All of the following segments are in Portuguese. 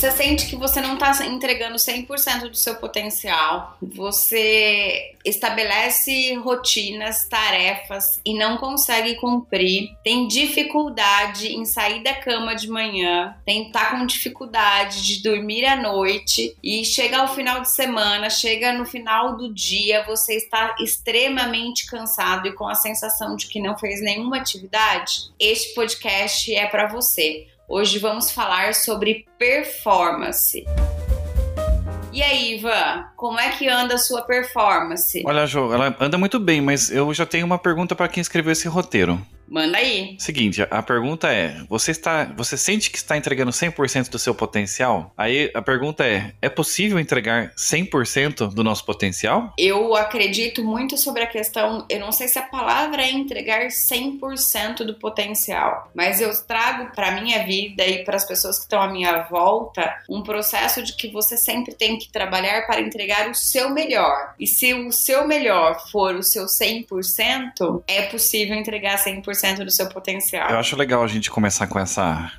Você sente que você não está entregando 100% do seu potencial. Você estabelece rotinas, tarefas e não consegue cumprir. Tem dificuldade em sair da cama de manhã, tem tá com dificuldade de dormir à noite e chega ao final de semana, chega no final do dia, você está extremamente cansado e com a sensação de que não fez nenhuma atividade. Este podcast é para você. Hoje vamos falar sobre performance. E aí, Ivan, como é que anda a sua performance? Olha, Jo, ela anda muito bem, mas eu já tenho uma pergunta para quem escreveu esse roteiro. Manda aí. Seguinte, a pergunta é: você está, você sente que está entregando 100% do seu potencial? Aí a pergunta é: é possível entregar 100% do nosso potencial? Eu acredito muito sobre a questão, eu não sei se a palavra é entregar 100% do potencial, mas eu trago para minha vida e para as pessoas que estão à minha volta um processo de que você sempre tem que trabalhar para entregar o seu melhor. E se o seu melhor for o seu 100%, é possível entregar 100% 100% do seu potencial. Eu acho legal a gente começar com, essa,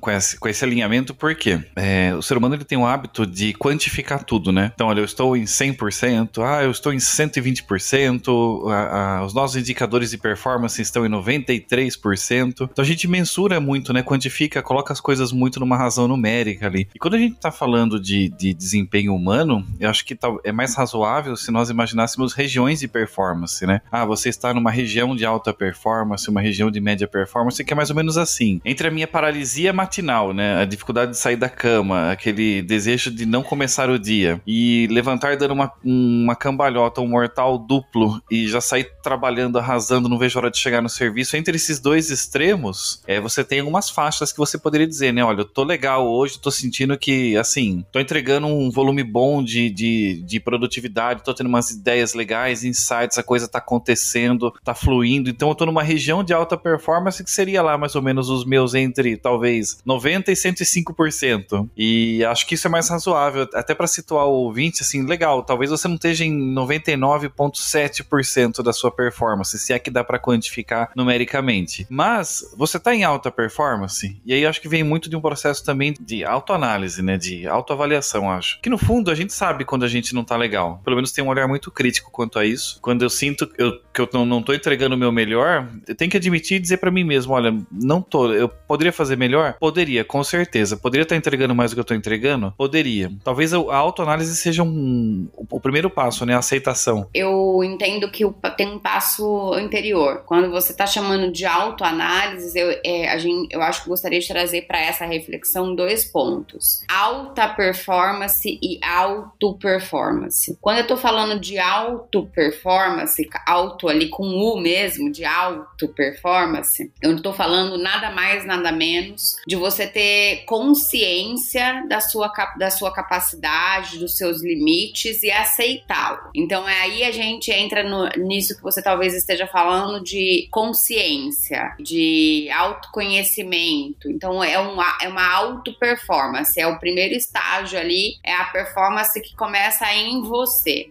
com, esse, com esse alinhamento, porque é, o ser humano ele tem o hábito de quantificar tudo, né? Então, olha, eu estou em 100%, ah, eu estou em 120%, a, a, os nossos indicadores de performance estão em 93%. Então, a gente mensura muito, né? Quantifica, coloca as coisas muito numa razão numérica ali. E quando a gente está falando de, de desempenho humano, eu acho que tá, é mais razoável se nós imaginássemos regiões de performance, né? Ah, você está numa região de alta performance, uma região de média performance, que é mais ou menos assim. Entre a minha paralisia matinal, né, a dificuldade de sair da cama, aquele desejo de não começar o dia, e levantar dando uma, uma cambalhota, um mortal duplo, e já sair trabalhando, arrasando, não vejo hora de chegar no serviço, entre esses dois extremos, é, você tem algumas faixas que você poderia dizer, né, olha, eu tô legal hoje, tô sentindo que, assim, tô entregando um volume bom de, de, de produtividade, tô tendo umas ideias legais, insights, a coisa tá acontecendo, tá fluindo, então eu tô numa região de alta performance, que seria lá mais ou menos os meus entre talvez 90% e 105%. E acho que isso é mais razoável, até para situar o ouvinte, assim, legal, talvez você não esteja em 99,7% da sua performance, se é que dá para quantificar numericamente. Mas você está em alta performance, e aí acho que vem muito de um processo também de autoanálise, né, de autoavaliação, acho. Que no fundo a gente sabe quando a gente não tá legal. Pelo menos tem um olhar muito crítico quanto a isso. Quando eu sinto eu, que eu não, tô entregando o meu melhor, eu tenho que que admitir e dizer para mim mesmo, olha, não tô, eu poderia fazer melhor? Poderia, com certeza. Poderia estar entregando mais do que eu tô entregando? Poderia. Talvez a autoanálise seja um, o primeiro passo, né? A aceitação. Eu entendo que tem um passo anterior. Quando você tá chamando de autoanálise, eu, é, a gente, eu acho que gostaria de trazer para essa reflexão dois pontos: alta performance e auto performance. Quando eu tô falando de auto performance, auto ali com U mesmo, de auto performance, eu não estou falando nada mais, nada menos de você ter consciência da sua, da sua capacidade, dos seus limites e aceitá-lo. Então é aí a gente entra no, nisso que você talvez esteja falando de consciência, de autoconhecimento. Então é, um, é uma auto-performance, é o primeiro estágio ali, é a performance que começa em você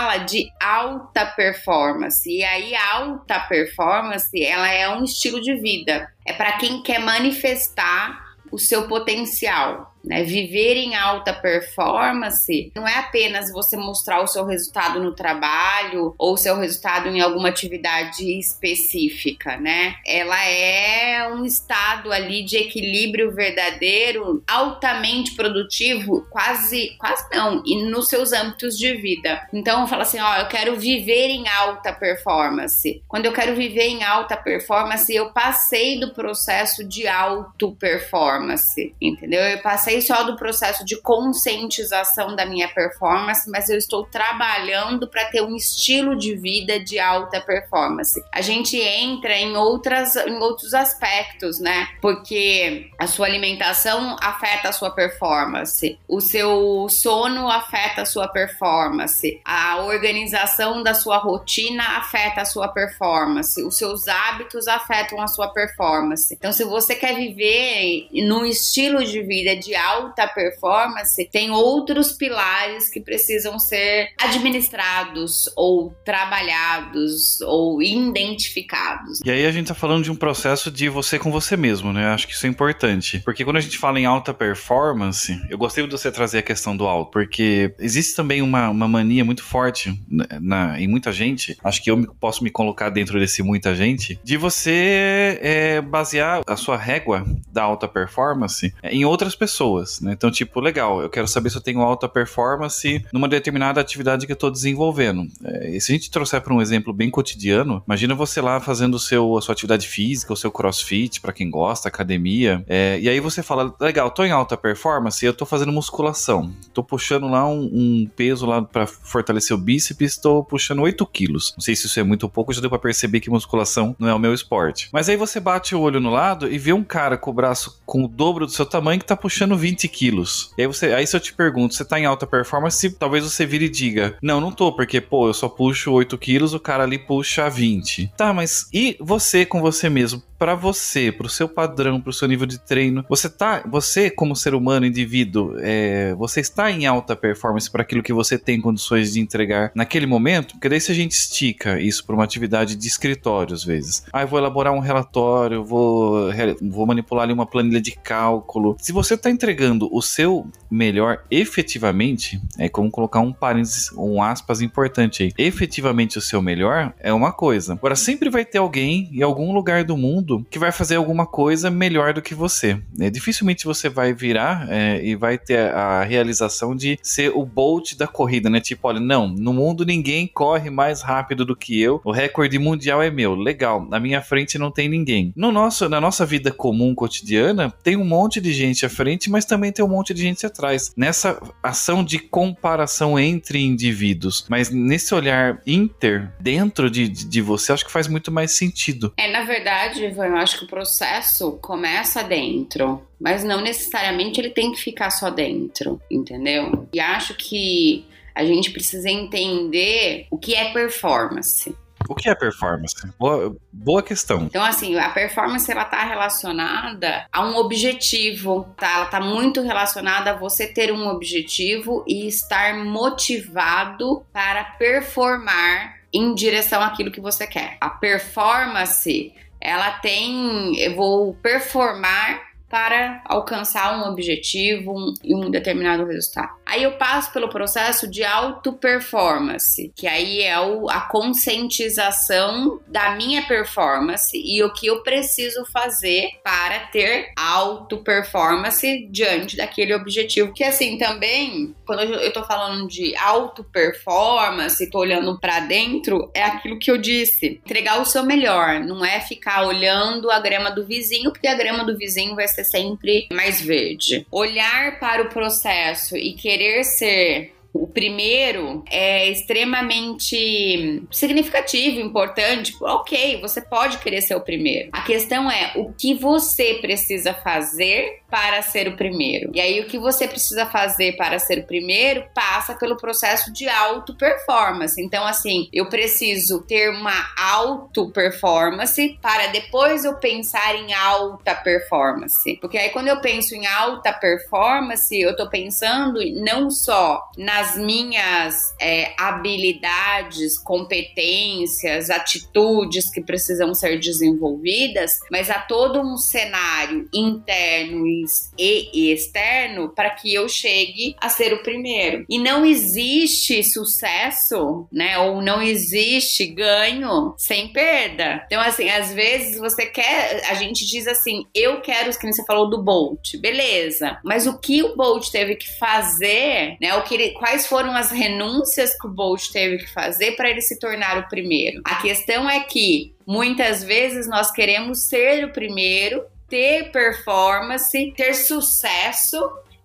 fala de alta performance. E aí, alta performance, ela é um estilo de vida. É para quem quer manifestar o seu potencial. Né? Viver em alta performance não é apenas você mostrar o seu resultado no trabalho ou o seu resultado em alguma atividade específica, né? Ela é um estado ali de equilíbrio verdadeiro, altamente produtivo, quase, quase não, e nos seus âmbitos de vida. Então, fala assim, ó, eu quero viver em alta performance. Quando eu quero viver em alta performance, eu passei do processo de auto performance, entendeu? Eu passei passei só do processo de conscientização da minha performance, mas eu estou trabalhando para ter um estilo de vida de alta performance. A gente entra em outras em outros aspectos, né? Porque a sua alimentação afeta a sua performance, o seu sono afeta a sua performance, a organização da sua rotina afeta a sua performance, os seus hábitos afetam a sua performance. Então, se você quer viver num estilo de vida de alta performance tem outros pilares que precisam ser administrados ou trabalhados ou identificados. E aí a gente tá falando de um processo de você com você mesmo, né? Acho que isso é importante. Porque quando a gente fala em alta performance, eu gostei de você trazer a questão do alto, porque existe também uma, uma mania muito forte na, na, em muita gente, acho que eu posso me colocar dentro desse muita gente, de você é, basear a sua régua da alta performance em outras pessoas, né? Então, tipo, legal, eu quero saber se eu tenho alta performance numa determinada atividade que eu estou desenvolvendo. É, e se a gente trouxer para um exemplo bem cotidiano, imagina você lá fazendo seu, a sua atividade física, o seu crossfit, para quem gosta, academia, é, e aí você fala, legal, tô em alta performance, eu tô fazendo musculação, tô puxando lá um, um peso lá para fortalecer o bíceps, tô puxando 8 quilos. Não sei se isso é muito ou pouco, já deu para perceber que musculação não é o meu esporte. Mas aí você bate o olho no lado e vê um cara com o braço com o dobro do seu tamanho que tá puxando 20 quilos. E aí você, aí se eu te pergunto, você tá em alta performance, talvez você vire e diga, não, não tô, porque, pô, eu só puxo 8 quilos, o cara ali puxa 20. Tá, mas e você com você mesmo? para você, para o seu padrão, para o seu nível de treino, você tá, você como ser humano, indivíduo, é, você está em alta performance para aquilo que você tem condições de entregar naquele momento? Porque daí se a gente estica isso para uma atividade de escritório às vezes, ah, eu vou elaborar um relatório, vou, vou manipular ali uma planilha de cálculo. Se você está entregando o seu melhor efetivamente, é como colocar um parênteses, um aspas importante aí. Efetivamente o seu melhor é uma coisa. Agora sempre vai ter alguém em algum lugar do mundo que vai fazer alguma coisa melhor do que você. É, dificilmente você vai virar é, e vai ter a realização de ser o Bolt da corrida, né? Tipo, olha, não, no mundo ninguém corre mais rápido do que eu, o recorde mundial é meu. Legal, na minha frente não tem ninguém. No nosso, na nossa vida comum, cotidiana, tem um monte de gente à frente, mas também tem um monte de gente atrás. Nessa ação de comparação entre indivíduos, mas nesse olhar inter, dentro de, de, você, acho que faz muito mais sentido. É, na verdade, eu acho que o processo começa dentro, mas não necessariamente ele tem que ficar só dentro, entendeu? E acho que a gente precisa entender o que é performance. O que é performance? Boa, boa questão. Então, assim, a performance ela tá relacionada a um objetivo, tá? Ela tá muito relacionada a você ter um objetivo e estar motivado para performar em direção àquilo que você quer. A performance ela tem, eu vou performar para alcançar um objetivo e um, um determinado resultado. Aí eu passo pelo processo de auto-performance, que aí é o, a conscientização da minha performance e o que eu preciso fazer para ter auto-performance diante daquele objetivo. Que assim, também, quando eu tô falando de auto-performance, tô olhando para dentro, é aquilo que eu disse. Entregar o seu melhor, não é ficar olhando a grama do vizinho, porque a grama do vizinho vai ser ser sempre mais verde. Olhar para o processo e querer ser o primeiro é extremamente significativo, importante. Ok, você pode querer ser o primeiro. A questão é o que você precisa fazer para ser o primeiro. E aí, o que você precisa fazer para ser o primeiro passa pelo processo de auto-performance. Então, assim, eu preciso ter uma auto-performance para depois eu pensar em alta performance. Porque aí, quando eu penso em alta performance, eu tô pensando não só nas minhas é, habilidades, competências, atitudes que precisam ser desenvolvidas, mas a todo um cenário interno e externo para que eu chegue a ser o primeiro. E não existe sucesso, né? Ou não existe ganho sem perda. Então, assim, às vezes você quer, a gente diz assim, eu quero, que você falou do Bolt, beleza. Mas o que o Bolt teve que fazer, né? O que ele, foram as renúncias que o Bolt teve que fazer para ele se tornar o primeiro? A questão é que muitas vezes nós queremos ser o primeiro ter performance, ter sucesso,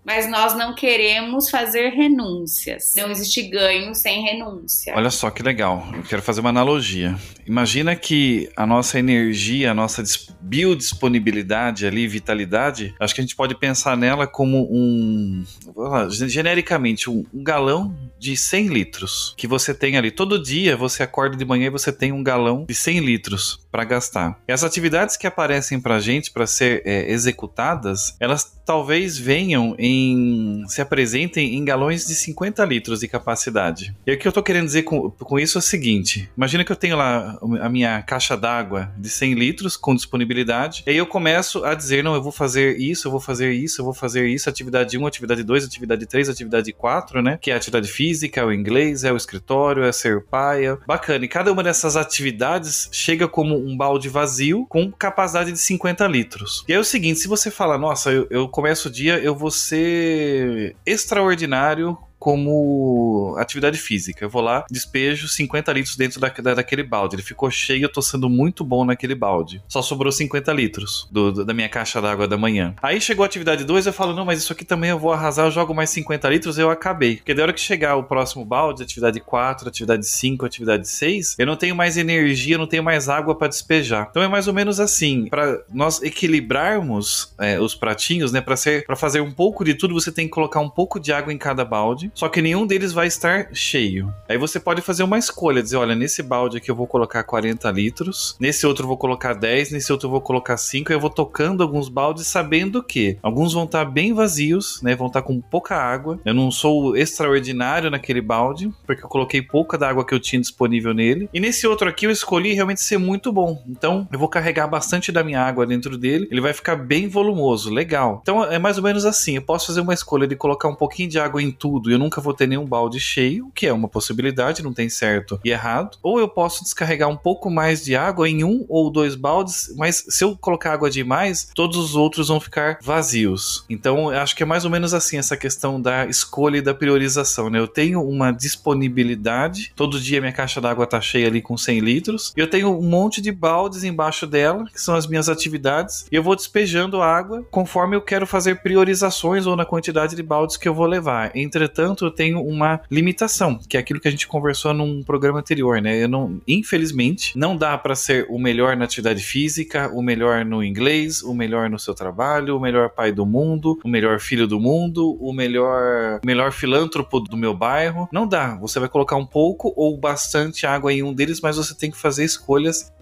mas nós não queremos fazer renúncias. Não existe ganho sem renúncia. Olha só que legal. Eu quero fazer uma analogia. Imagina que a nossa energia, a nossa biodisponibilidade ali, vitalidade, acho que a gente pode pensar nela como um, lá, genericamente, um, um galão de 100 litros que você tem ali. Todo dia você acorda de manhã e você tem um galão de 100 litros para gastar. E as atividades que aparecem para gente para ser é, executadas, elas talvez venham em se apresentem em galões de 50 litros de capacidade. E o que eu tô querendo dizer com, com isso é o seguinte: imagina que eu tenho lá a minha caixa d'água de 100 litros com disponibilidade, e aí eu começo a dizer, não, eu vou fazer isso, eu vou fazer isso, eu vou fazer isso, atividade 1, atividade 2, atividade 3, atividade 4, né? Que é a atividade física, é o inglês, é o escritório, é ser pai. É... Bacana. E cada uma dessas atividades chega como um balde vazio com capacidade de 50 litros. E é o seguinte: se você fala, nossa, eu, eu começo o dia, eu vou ser extraordinário como atividade física. Eu vou lá, despejo 50 litros dentro da, da, daquele balde. Ele ficou cheio, eu tô sendo muito bom naquele balde. Só sobrou 50 litros do, do, da minha caixa d'água da manhã. Aí chegou a atividade 2, eu falo, não, mas isso aqui também eu vou arrasar, eu jogo mais 50 litros, eu acabei. Porque da hora que chegar o próximo balde, atividade 4, atividade 5, atividade 6, eu não tenho mais energia, não tenho mais água para despejar. Então é mais ou menos assim, para nós equilibrarmos é, os pratinhos, né, para fazer um pouco de tudo, você tem que colocar um pouco de água em cada balde só que nenhum deles vai estar cheio. Aí você pode fazer uma escolha, dizer, olha, nesse balde aqui eu vou colocar 40 litros, nesse outro eu vou colocar 10, nesse outro eu vou colocar 5, e eu vou tocando alguns baldes sabendo que alguns vão estar bem vazios, né, vão estar com pouca água. Eu não sou extraordinário naquele balde, porque eu coloquei pouca da água que eu tinha disponível nele. E nesse outro aqui eu escolhi realmente ser muito bom. Então, eu vou carregar bastante da minha água dentro dele, ele vai ficar bem volumoso, legal. Então, é mais ou menos assim, eu posso fazer uma escolha de colocar um pouquinho de água em tudo, eu nunca vou ter nenhum balde cheio, que é uma possibilidade, não tem certo e errado. Ou eu posso descarregar um pouco mais de água em um ou dois baldes, mas se eu colocar água demais, todos os outros vão ficar vazios. Então, eu acho que é mais ou menos assim essa questão da escolha e da priorização, né? Eu tenho uma disponibilidade, todo dia minha caixa d'água tá cheia ali com 100 litros, e eu tenho um monte de baldes embaixo dela, que são as minhas atividades, e eu vou despejando água conforme eu quero fazer priorizações ou na quantidade de baldes que eu vou levar. Entretanto, eu tenho uma limitação, que é aquilo que a gente conversou num programa anterior, né? Eu não, infelizmente, não dá para ser o melhor na atividade física, o melhor no inglês, o melhor no seu trabalho, o melhor pai do mundo, o melhor filho do mundo, o melhor, melhor filântropo do meu bairro. Não dá. Você vai colocar um pouco ou bastante água em um deles, mas você tem que fazer escolhas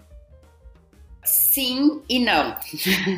Sim e não.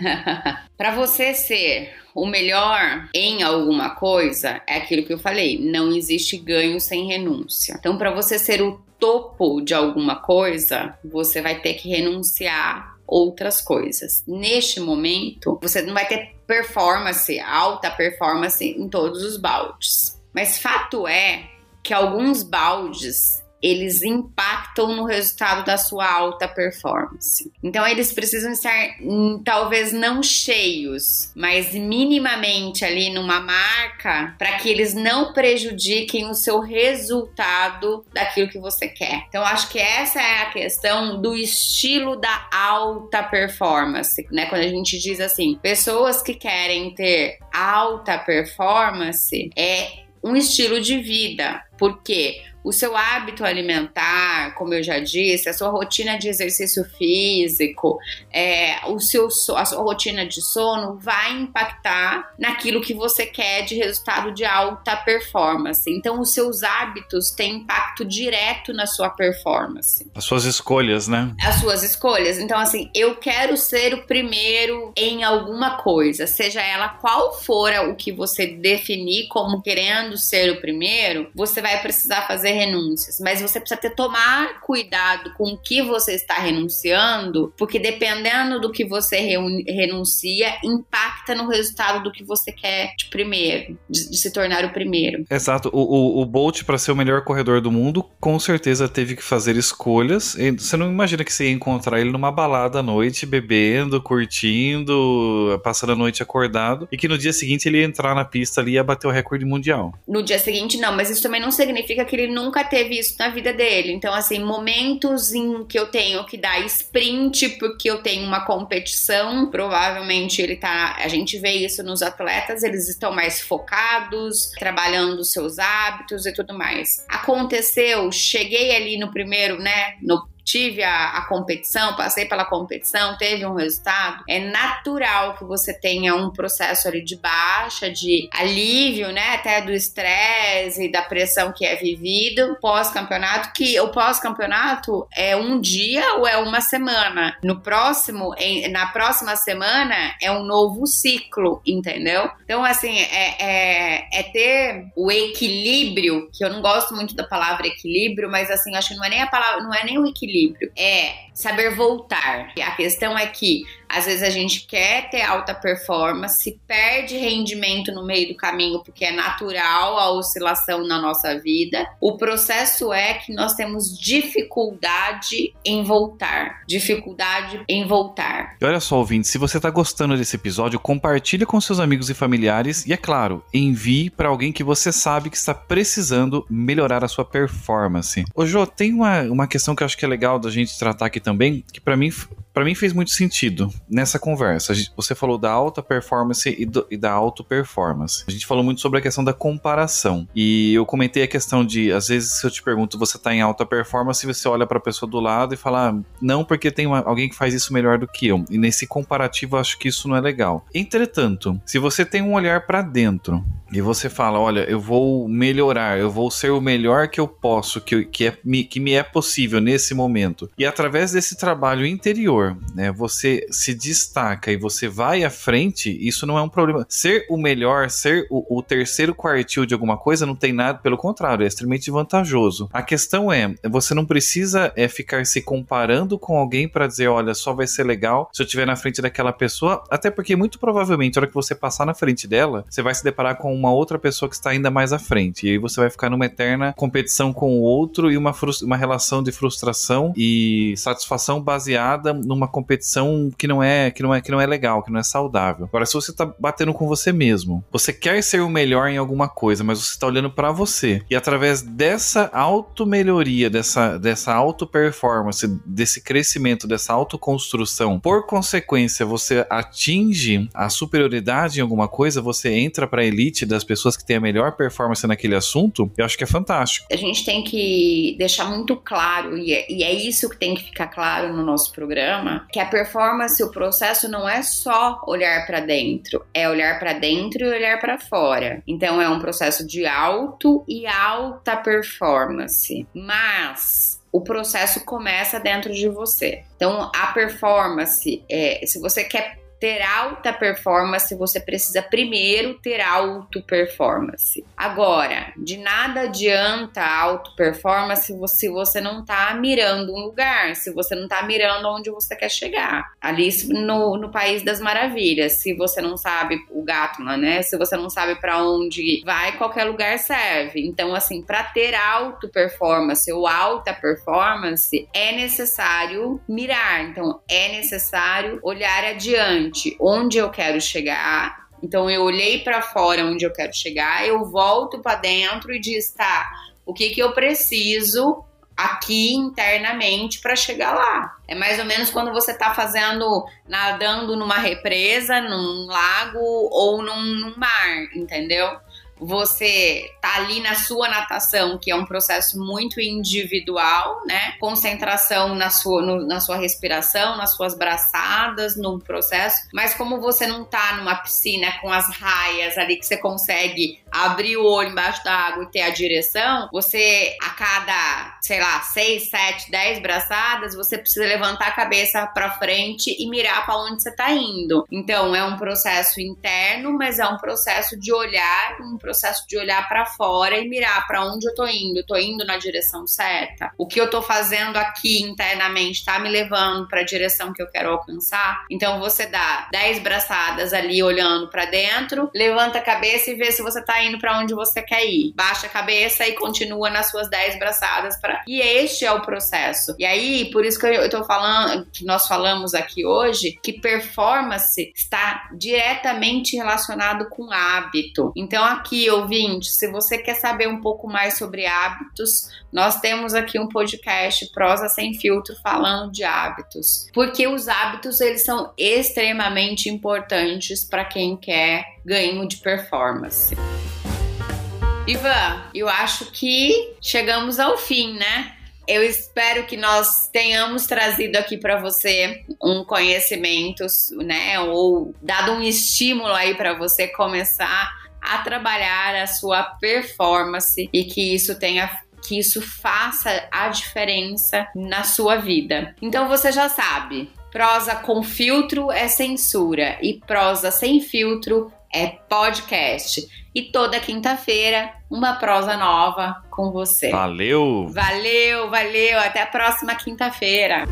para você ser o melhor em alguma coisa, é aquilo que eu falei, não existe ganho sem renúncia. Então, para você ser o topo de alguma coisa, você vai ter que renunciar outras coisas. Neste momento, você não vai ter performance, alta performance em todos os baldes. Mas fato é que alguns baldes eles impactam no resultado da sua alta performance. Então eles precisam estar hum, talvez não cheios, mas minimamente ali numa marca para que eles não prejudiquem o seu resultado daquilo que você quer. Então acho que essa é a questão do estilo da alta performance, né? Quando a gente diz assim, pessoas que querem ter alta performance é um estilo de vida, porque o seu hábito alimentar, como eu já disse, a sua rotina de exercício físico, é, o seu, a sua rotina de sono vai impactar naquilo que você quer de resultado de alta performance. Então, os seus hábitos têm impacto direto na sua performance. As suas escolhas, né? As suas escolhas. Então, assim, eu quero ser o primeiro em alguma coisa, seja ela qual for o que você definir como querendo ser o primeiro, você vai precisar fazer renúncias, mas você precisa ter tomar cuidado com o que você está renunciando, porque dependendo do que você renuncia, impacta no resultado do que você quer de primeiro, de, de se tornar o primeiro. Exato. O, o, o Bolt, para ser o melhor corredor do mundo, com certeza teve que fazer escolhas. Você não imagina que você ia encontrar ele numa balada à noite, bebendo, curtindo, passando a noite acordado, e que no dia seguinte ele ia entrar na pista ali e ia bater o recorde mundial. No dia seguinte, não, mas isso também não significa que ele nunca teve isso na vida dele. Então, assim, momentos em que eu tenho que dar sprint porque eu tenho uma competição, provavelmente ele tá. A gente vê isso nos atletas, eles estão mais focados, trabalhando seus hábitos e tudo mais. Aconteceu, cheguei ali no primeiro, né? No tive a, a competição, passei pela competição, teve um resultado, é natural que você tenha um processo ali de baixa, de alívio, né? Até do estresse e da pressão que é vivido pós-campeonato, que o pós-campeonato é um dia ou é uma semana. No próximo, em, na próxima semana é um novo ciclo, entendeu? Então, assim, é, é, é ter o equilíbrio, que eu não gosto muito da palavra equilíbrio, mas assim, acho que não é nem a palavra, não é nem o equilíbrio, é saber voltar. A questão é que às vezes a gente quer ter alta performance, perde rendimento no meio do caminho porque é natural a oscilação na nossa vida. O processo é que nós temos dificuldade em voltar, dificuldade em voltar. E olha só, ouvinte, se você está gostando desse episódio, compartilhe com seus amigos e familiares e é claro, envie para alguém que você sabe que está precisando melhorar a sua performance. Ô Jô, tem uma, uma questão que eu acho que é legal da gente tratar aqui também, que para mim mim fez muito sentido nessa conversa. Você falou da alta performance e, do, e da auto performance. A gente falou muito sobre a questão da comparação. E eu comentei a questão de, às vezes, se eu te pergunto, você tá em alta performance, você olha para a pessoa do lado e fala, ah, não, porque tem uma, alguém que faz isso melhor do que eu. E nesse comparativo, acho que isso não é legal. Entretanto, se você tem um olhar para dentro e você fala, olha, eu vou melhorar, eu vou ser o melhor que eu posso, que, que, é, que me é possível nesse momento. E através desse trabalho interior, né, você se destaca e você vai à frente, isso não é um problema. Ser o melhor, ser o, o terceiro quartil de alguma coisa não tem nada, pelo contrário, é extremamente vantajoso. A questão é, você não precisa é, ficar se comparando com alguém para dizer, olha, só vai ser legal se eu estiver na frente daquela pessoa, até porque muito provavelmente, a hora que você passar na frente dela, você vai se deparar com uma outra pessoa que está ainda mais à frente. E aí você vai ficar numa eterna competição com o outro e uma, uma relação de frustração e satisfação baseada numa competição que não é que não é que não é legal, que não é saudável. Agora, se você está batendo com você mesmo, você quer ser o melhor em alguma coisa, mas você está olhando para você e através dessa auto-melhoria, dessa dessa auto-performance, desse crescimento, dessa autoconstrução, por consequência, você atinge a superioridade em alguma coisa, você entra para elite das pessoas que têm a melhor performance naquele assunto, eu acho que é fantástico. A gente tem que deixar muito claro, e é, e é isso que tem que ficar claro no nosso programa, que a performance, o processo não é só olhar para dentro, é olhar para dentro e olhar para fora. Então é um processo de alto e alta performance. Mas o processo começa dentro de você. Então, a performance, é, se você quer ter alta performance, você precisa primeiro ter auto performance. Agora, de nada adianta auto performance se você não tá mirando um lugar, se você não tá mirando onde você quer chegar. Ali no, no país das maravilhas, se você não sabe o gato, né? Se você não sabe para onde vai, qualquer lugar serve. Então, assim, para ter auto performance ou alta performance, é necessário mirar. Então, é necessário olhar adiante onde eu quero chegar. Então eu olhei para fora onde eu quero chegar, eu volto para dentro e diz, tá, o que que eu preciso aqui internamente para chegar lá. É mais ou menos quando você está fazendo, nadando numa represa, num lago ou num, num mar, entendeu? Você tá ali na sua natação, que é um processo muito individual, né? Concentração na sua, no, na sua respiração, nas suas braçadas, no processo. Mas como você não tá numa piscina com as raias ali que você consegue abrir o olho embaixo da água e ter a direção, você a cada, sei lá, 6, 7, 10 braçadas, você precisa levantar a cabeça para frente e mirar para onde você tá indo. Então é um processo interno, mas é um processo de olhar, um processo de olhar para fora e mirar para onde eu tô indo. Eu tô indo na direção certa? O que eu tô fazendo aqui internamente tá me levando para a direção que eu quero alcançar? Então você dá 10 braçadas ali olhando para dentro, levanta a cabeça e vê se você tá indo para onde você quer ir. Baixa a cabeça e continua nas suas 10 braçadas para E este é o processo. E aí, por isso que eu tô falando, que nós falamos aqui hoje, que performance está diretamente relacionado com hábito. Então aqui aqui, ouvinte, se você quer saber um pouco mais sobre hábitos, nós temos aqui um podcast Prosa Sem Filtro falando de hábitos. Porque os hábitos, eles são extremamente importantes para quem quer ganho de performance. Ivan, eu acho que chegamos ao fim, né? Eu espero que nós tenhamos trazido aqui para você um conhecimento, né, ou dado um estímulo aí para você começar a trabalhar a sua performance e que isso tenha que isso faça a diferença na sua vida. Então você já sabe, prosa com filtro é censura e prosa sem filtro é podcast. E toda quinta-feira, uma prosa nova com você. Valeu! Valeu, valeu. Até a próxima quinta-feira.